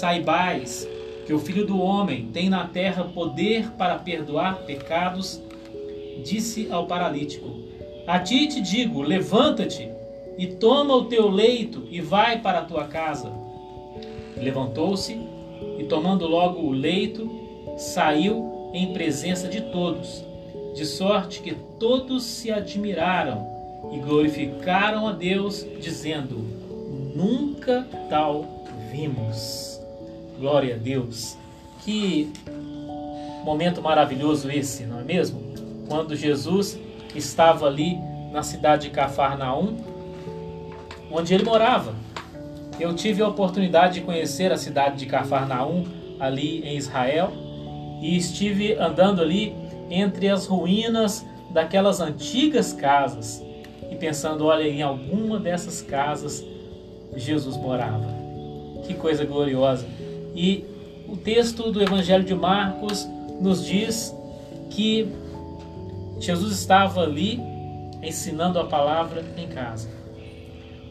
Saibais que o Filho do Homem tem na terra poder para perdoar pecados, disse ao paralítico: A ti te digo, levanta-te e toma o teu leito e vai para a tua casa. Levantou-se e, tomando logo o leito, saiu em presença de todos, de sorte que todos se admiraram e glorificaram a Deus, dizendo: Nunca tal vimos. Glória a Deus. Que momento maravilhoso esse, não é mesmo? Quando Jesus estava ali na cidade de Cafarnaum, onde ele morava. Eu tive a oportunidade de conhecer a cidade de Cafarnaum, ali em Israel, e estive andando ali entre as ruínas daquelas antigas casas e pensando, olha, em alguma dessas casas Jesus morava. Que coisa gloriosa. E o texto do Evangelho de Marcos nos diz que Jesus estava ali ensinando a palavra em casa.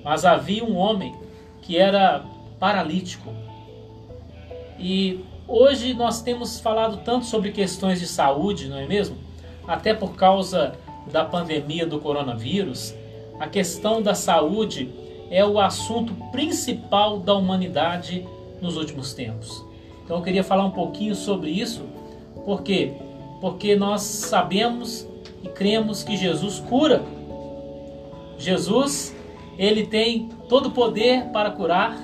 Mas havia um homem que era paralítico. E hoje nós temos falado tanto sobre questões de saúde, não é mesmo? Até por causa da pandemia do coronavírus, a questão da saúde é o assunto principal da humanidade nos últimos tempos. Então eu queria falar um pouquinho sobre isso, por quê? Porque nós sabemos e cremos que Jesus cura. Jesus, ele tem todo o poder para curar.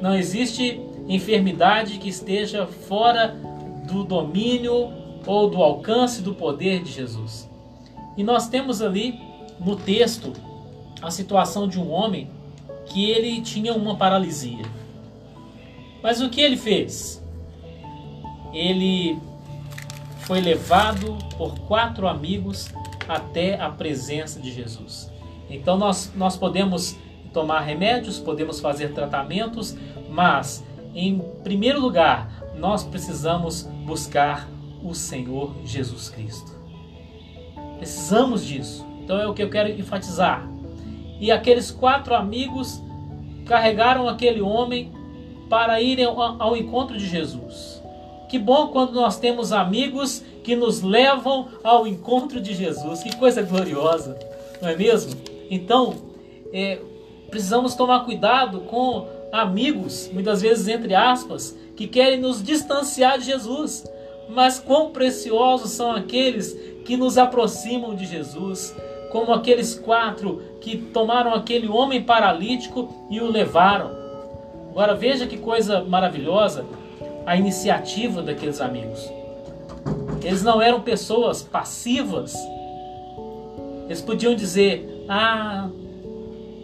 Não existe enfermidade que esteja fora do domínio ou do alcance do poder de Jesus. E nós temos ali no texto a situação de um homem que ele tinha uma paralisia. Mas o que ele fez? Ele foi levado por quatro amigos até a presença de Jesus. Então nós, nós podemos tomar remédios, podemos fazer tratamentos, mas em primeiro lugar nós precisamos buscar o Senhor Jesus Cristo. Precisamos disso. Então é o que eu quero enfatizar. E aqueles quatro amigos carregaram aquele homem para irem ao encontro de Jesus. Que bom quando nós temos amigos que nos levam ao encontro de Jesus. Que coisa gloriosa, não é mesmo? Então, é, precisamos tomar cuidado com amigos, muitas vezes entre aspas, que querem nos distanciar de Jesus. Mas quão preciosos são aqueles que nos aproximam de Jesus, como aqueles quatro que tomaram aquele homem paralítico e o levaram. Agora veja que coisa maravilhosa a iniciativa daqueles amigos. Eles não eram pessoas passivas. Eles podiam dizer: Ah,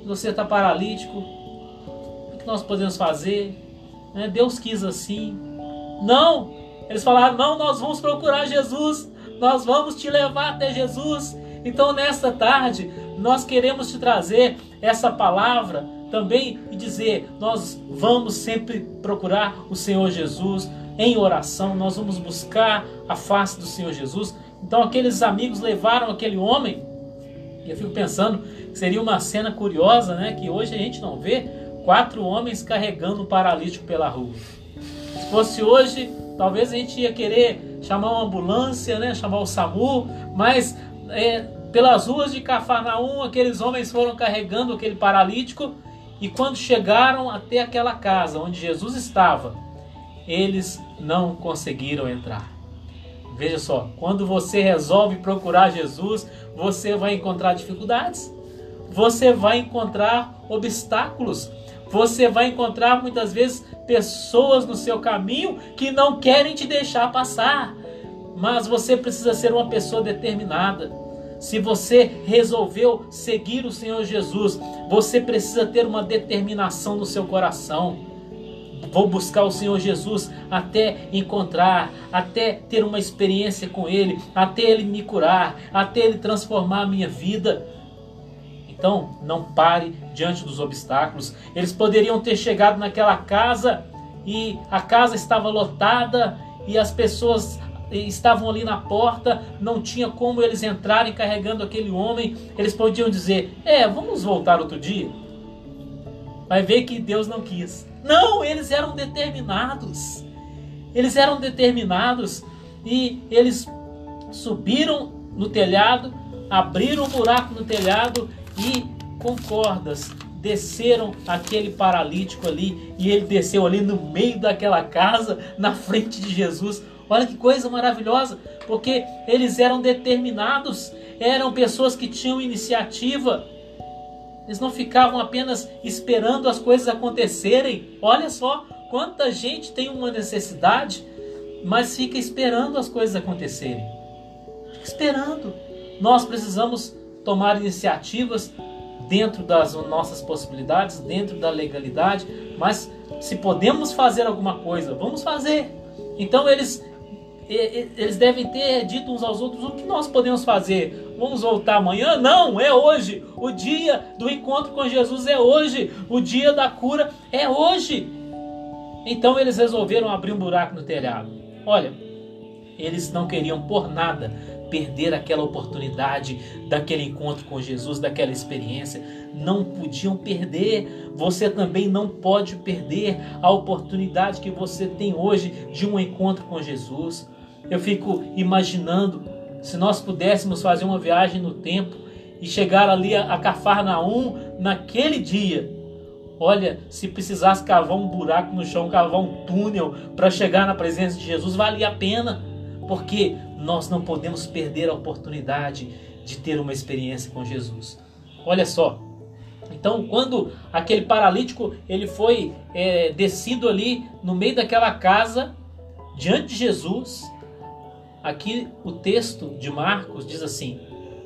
você está paralítico, o que nós podemos fazer? Né, Deus quis assim. Não! Eles falaram: Não, nós vamos procurar Jesus, nós vamos te levar até Jesus. Então, nesta tarde, nós queremos te trazer essa palavra também e dizer: nós vamos sempre procurar o Senhor Jesus em oração, nós vamos buscar a face do Senhor Jesus. Então, aqueles amigos levaram aquele homem, e eu fico pensando que seria uma cena curiosa, né? Que hoje a gente não vê quatro homens carregando um paralítico pela rua. Se fosse hoje, talvez a gente ia querer chamar uma ambulância, né? Chamar o SAMU, mas é, pelas ruas de Cafarnaum, aqueles homens foram carregando aquele paralítico e quando chegaram até aquela casa onde Jesus estava, eles não conseguiram entrar. Veja só, quando você resolve procurar Jesus, você vai encontrar dificuldades, você vai encontrar obstáculos, você vai encontrar muitas vezes pessoas no seu caminho que não querem te deixar passar. Mas você precisa ser uma pessoa determinada se você resolveu seguir o Senhor Jesus, você precisa ter uma determinação no seu coração. Vou buscar o Senhor Jesus até encontrar, até ter uma experiência com Ele, até Ele me curar, até Ele transformar a minha vida. Então, não pare diante dos obstáculos. Eles poderiam ter chegado naquela casa e a casa estava lotada e as pessoas estavam ali na porta, não tinha como eles entrarem carregando aquele homem. Eles podiam dizer: É, vamos voltar outro dia. Vai ver que Deus não quis. Não, eles eram determinados. Eles eram determinados e eles subiram no telhado, abriram um buraco no telhado e com cordas desceram aquele paralítico ali e ele desceu ali no meio daquela casa, na frente de Jesus. Olha que coisa maravilhosa, porque eles eram determinados, eram pessoas que tinham iniciativa. Eles não ficavam apenas esperando as coisas acontecerem. Olha só quanta gente tem uma necessidade, mas fica esperando as coisas acontecerem. Fica esperando. Nós precisamos tomar iniciativas dentro das nossas possibilidades, dentro da legalidade, mas se podemos fazer alguma coisa, vamos fazer. Então eles eles devem ter dito uns aos outros o que nós podemos fazer. Vamos voltar amanhã? Não, é hoje. O dia do encontro com Jesus é hoje. O dia da cura é hoje. Então eles resolveram abrir um buraco no telhado. Olha, eles não queriam por nada perder aquela oportunidade daquele encontro com Jesus, daquela experiência. Não podiam perder. Você também não pode perder a oportunidade que você tem hoje de um encontro com Jesus. Eu fico imaginando se nós pudéssemos fazer uma viagem no tempo e chegar ali a Cafarnaum naquele dia. Olha, se precisasse cavar um buraco no chão, cavar um túnel para chegar na presença de Jesus, valia a pena, porque nós não podemos perder a oportunidade de ter uma experiência com Jesus. Olha só, então quando aquele paralítico ele foi é, descido ali no meio daquela casa diante de Jesus, Aqui o texto de Marcos diz assim: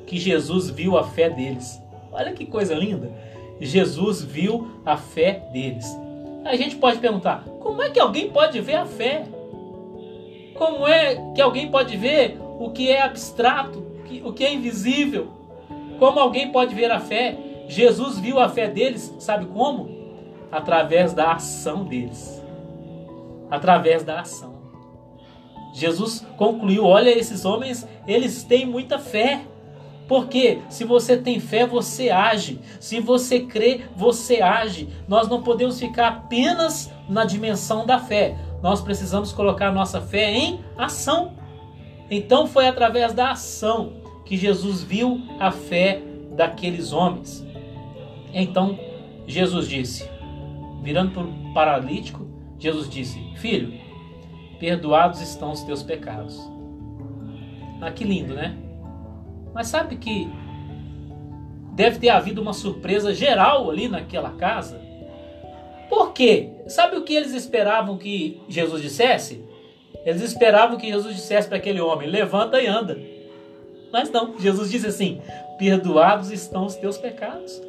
que Jesus viu a fé deles. Olha que coisa linda! Jesus viu a fé deles. A gente pode perguntar: como é que alguém pode ver a fé? Como é que alguém pode ver o que é abstrato, o que é invisível? Como alguém pode ver a fé? Jesus viu a fé deles, sabe como? Através da ação deles. Através da ação. Jesus concluiu: olha, esses homens, eles têm muita fé. Porque se você tem fé, você age. Se você crê, você age. Nós não podemos ficar apenas na dimensão da fé. Nós precisamos colocar nossa fé em ação. Então foi através da ação que Jesus viu a fé daqueles homens. Então Jesus disse, virando para o paralítico, Jesus disse: Filho, perdoados estão os teus pecados. Ah, que lindo, né? Mas sabe que deve ter havido uma surpresa geral ali naquela casa? Por quê? Sabe o que eles esperavam que Jesus dissesse? Eles esperavam que Jesus dissesse para aquele homem: levanta e anda. Mas não, Jesus disse assim: perdoados estão os teus pecados.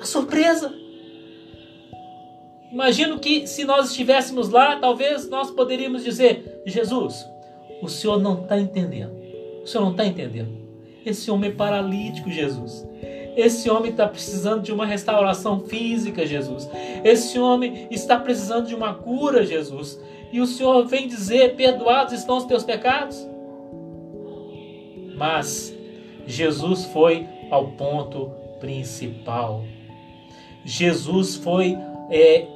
A surpresa! Imagino que se nós estivéssemos lá, talvez nós poderíamos dizer: Jesus, o senhor não está entendendo. O senhor não está entendendo. Esse homem é paralítico, Jesus. Esse homem está precisando de uma restauração física, Jesus. Esse homem está precisando de uma cura, Jesus. E o Senhor vem dizer: perdoados estão os teus pecados? Mas Jesus foi ao ponto principal. Jesus foi é,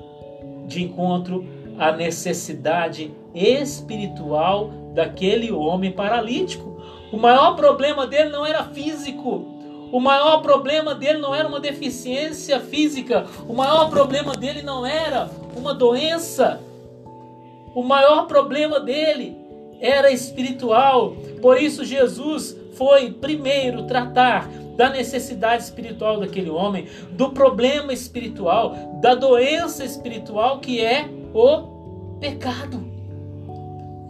de encontro à necessidade espiritual daquele homem paralítico. O maior problema dele não era físico. O maior problema dele não era uma deficiência física. O maior problema dele não era uma doença. O maior problema dele era espiritual. Por isso, Jesus foi primeiro tratar da necessidade espiritual daquele homem, do problema espiritual, da doença espiritual que é o pecado.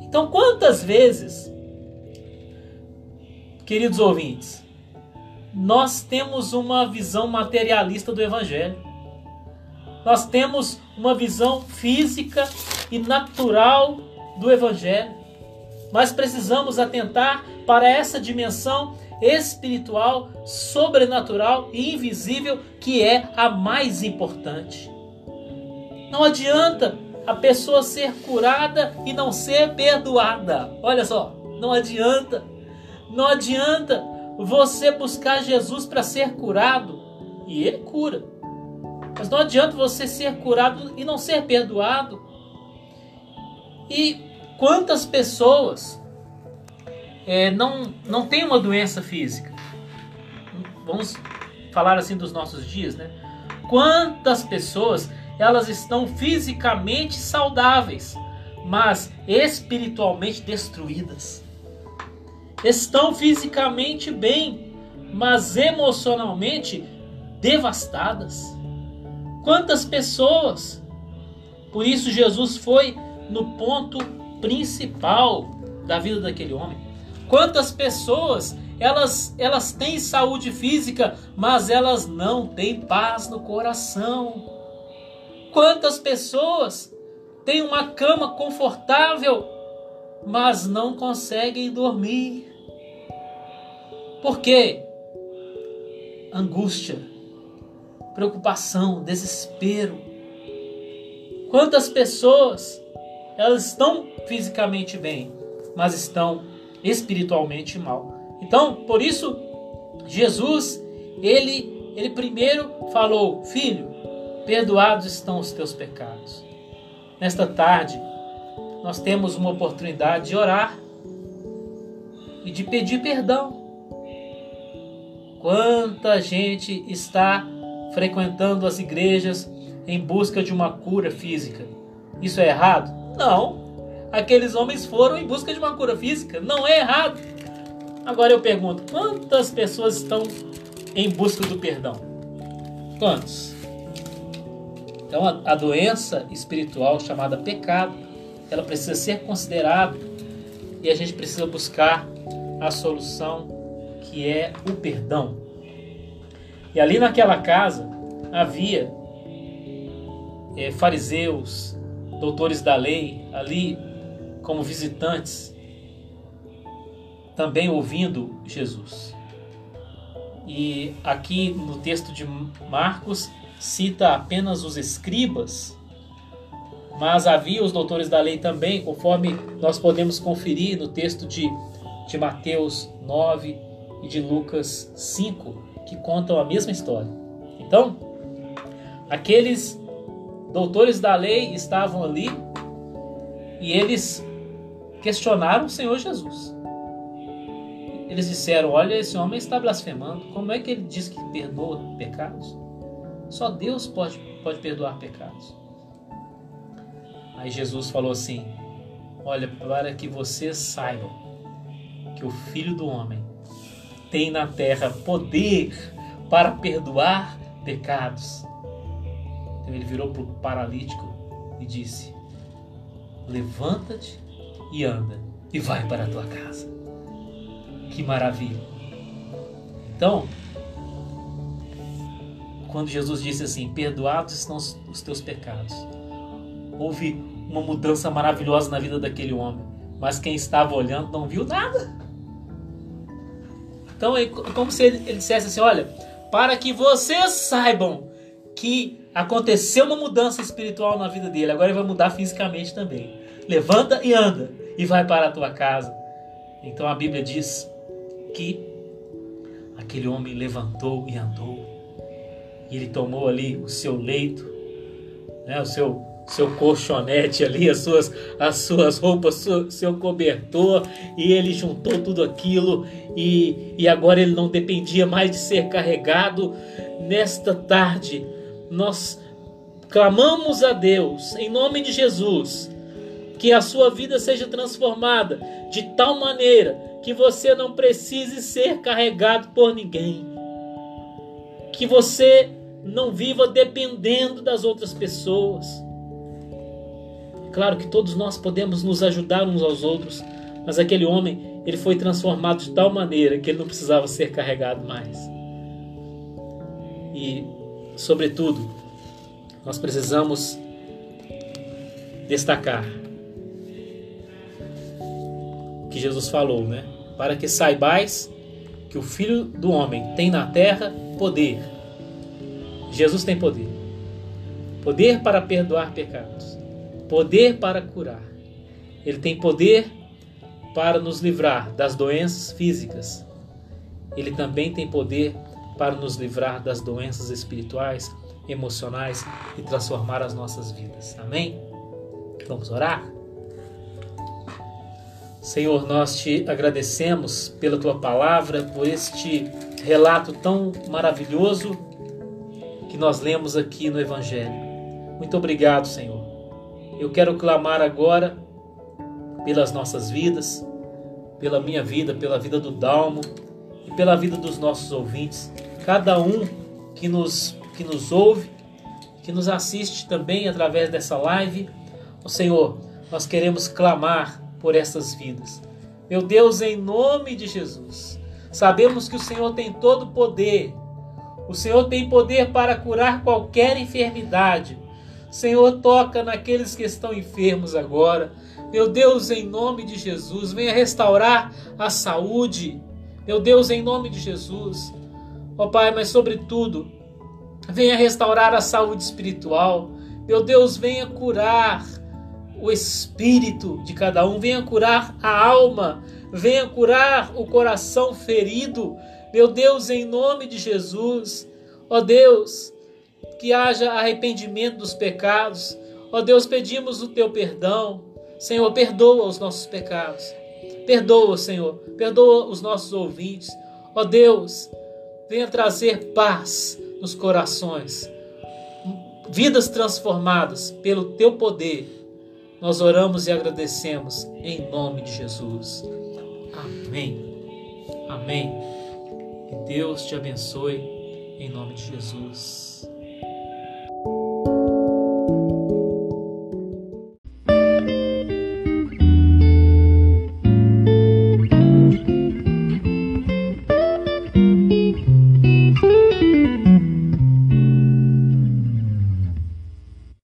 Então, quantas vezes, queridos ouvintes, nós temos uma visão materialista do Evangelho? Nós temos uma visão física e natural do Evangelho. Nós precisamos atentar para essa dimensão espiritual, sobrenatural e invisível que é a mais importante. Não adianta a pessoa ser curada e não ser perdoada. Olha só, não adianta. Não adianta você buscar Jesus para ser curado e ele cura. Mas não adianta você ser curado e não ser perdoado. E quantas pessoas é, não, não têm uma doença física? Vamos falar assim dos nossos dias, né? Quantas pessoas elas estão fisicamente saudáveis, mas espiritualmente destruídas? Estão fisicamente bem, mas emocionalmente devastadas. Quantas pessoas? Por isso Jesus foi no ponto principal da vida daquele homem. Quantas pessoas elas, elas têm saúde física, mas elas não têm paz no coração. Quantas pessoas têm uma cama confortável, mas não conseguem dormir? Por quê? Angústia, preocupação, desespero. Quantas pessoas elas estão fisicamente bem, mas estão espiritualmente mal. Então, por isso, Jesus, ele, ele primeiro falou: Filho, perdoados estão os teus pecados. Nesta tarde, nós temos uma oportunidade de orar e de pedir perdão. Quanta gente está frequentando as igrejas em busca de uma cura física? Isso é errado? Não aqueles homens foram em busca de uma cura física. Não é errado. Agora eu pergunto: quantas pessoas estão em busca do perdão? Quantos? Então a, a doença espiritual chamada pecado, ela precisa ser considerada e a gente precisa buscar a solução que é o perdão. E ali naquela casa havia é, fariseus, doutores da lei, ali como visitantes, também ouvindo Jesus. E aqui no texto de Marcos cita apenas os escribas, mas havia os doutores da lei também, conforme nós podemos conferir no texto de, de Mateus 9 e de Lucas 5, que contam a mesma história. Então, aqueles doutores da lei estavam ali e eles questionaram o Senhor Jesus. Eles disseram: Olha, esse homem está blasfemando. Como é que ele diz que perdoa pecados? Só Deus pode, pode perdoar pecados. Aí Jesus falou assim: Olha, para que vocês saibam que o Filho do Homem tem na terra poder para perdoar pecados. Então ele virou para o paralítico e disse: Levanta-te e anda e vai para a tua casa. Que maravilha! Então, quando Jesus disse assim: Perdoados estão os teus pecados, houve uma mudança maravilhosa na vida daquele homem, mas quem estava olhando não viu nada. Então é como se ele dissesse assim: Olha, para que vocês saibam que aconteceu uma mudança espiritual na vida dele, agora ele vai mudar fisicamente também levanta e anda e vai para a tua casa. Então a Bíblia diz que aquele homem levantou e andou. E ele tomou ali o seu leito, né, o seu seu colchonete ali, as suas, as suas roupas, seu, seu cobertor, e ele juntou tudo aquilo, e, e agora ele não dependia mais de ser carregado. Nesta tarde, nós clamamos a Deus, em nome de Jesus, que a sua vida seja transformada de tal maneira que você não precise ser carregado por ninguém. Que você não viva dependendo das outras pessoas. Claro que todos nós podemos nos ajudar uns aos outros, mas aquele homem, ele foi transformado de tal maneira que ele não precisava ser carregado mais. E, sobretudo, nós precisamos destacar que Jesus falou, né? Para que saibais que o Filho do Homem tem na terra poder. Jesus tem poder. Poder para perdoar pecados. Poder para curar. Ele tem poder para nos livrar das doenças físicas. Ele também tem poder para nos livrar das doenças espirituais emocionais e transformar as nossas vidas. Amém? Vamos orar? Senhor, nós te agradecemos pela tua palavra, por este relato tão maravilhoso que nós lemos aqui no Evangelho. Muito obrigado, Senhor. Eu quero clamar agora pelas nossas vidas, pela minha vida, pela vida do Dalmo e pela vida dos nossos ouvintes, cada um que nos, que nos ouve, que nos assiste também através dessa live. O Senhor, nós queremos clamar por essas vidas. Meu Deus, em nome de Jesus, sabemos que o Senhor tem todo o poder. O Senhor tem poder para curar qualquer enfermidade. Senhor, toca naqueles que estão enfermos agora. Meu Deus, em nome de Jesus, venha restaurar a saúde. Meu Deus, em nome de Jesus. Ó oh, Pai, mas sobretudo, venha restaurar a saúde espiritual. Meu Deus, venha curar o espírito de cada um, venha curar a alma, venha curar o coração ferido. Meu Deus, em nome de Jesus, ó Deus, que haja arrependimento dos pecados. Ó Deus, pedimos o teu perdão. Senhor, perdoa os nossos pecados. Perdoa, Senhor, perdoa os nossos ouvintes. Ó Deus, venha trazer paz nos corações, vidas transformadas pelo teu poder nós oramos e agradecemos em nome de Jesus. Amém. Amém. Que Deus te abençoe em nome de Jesus.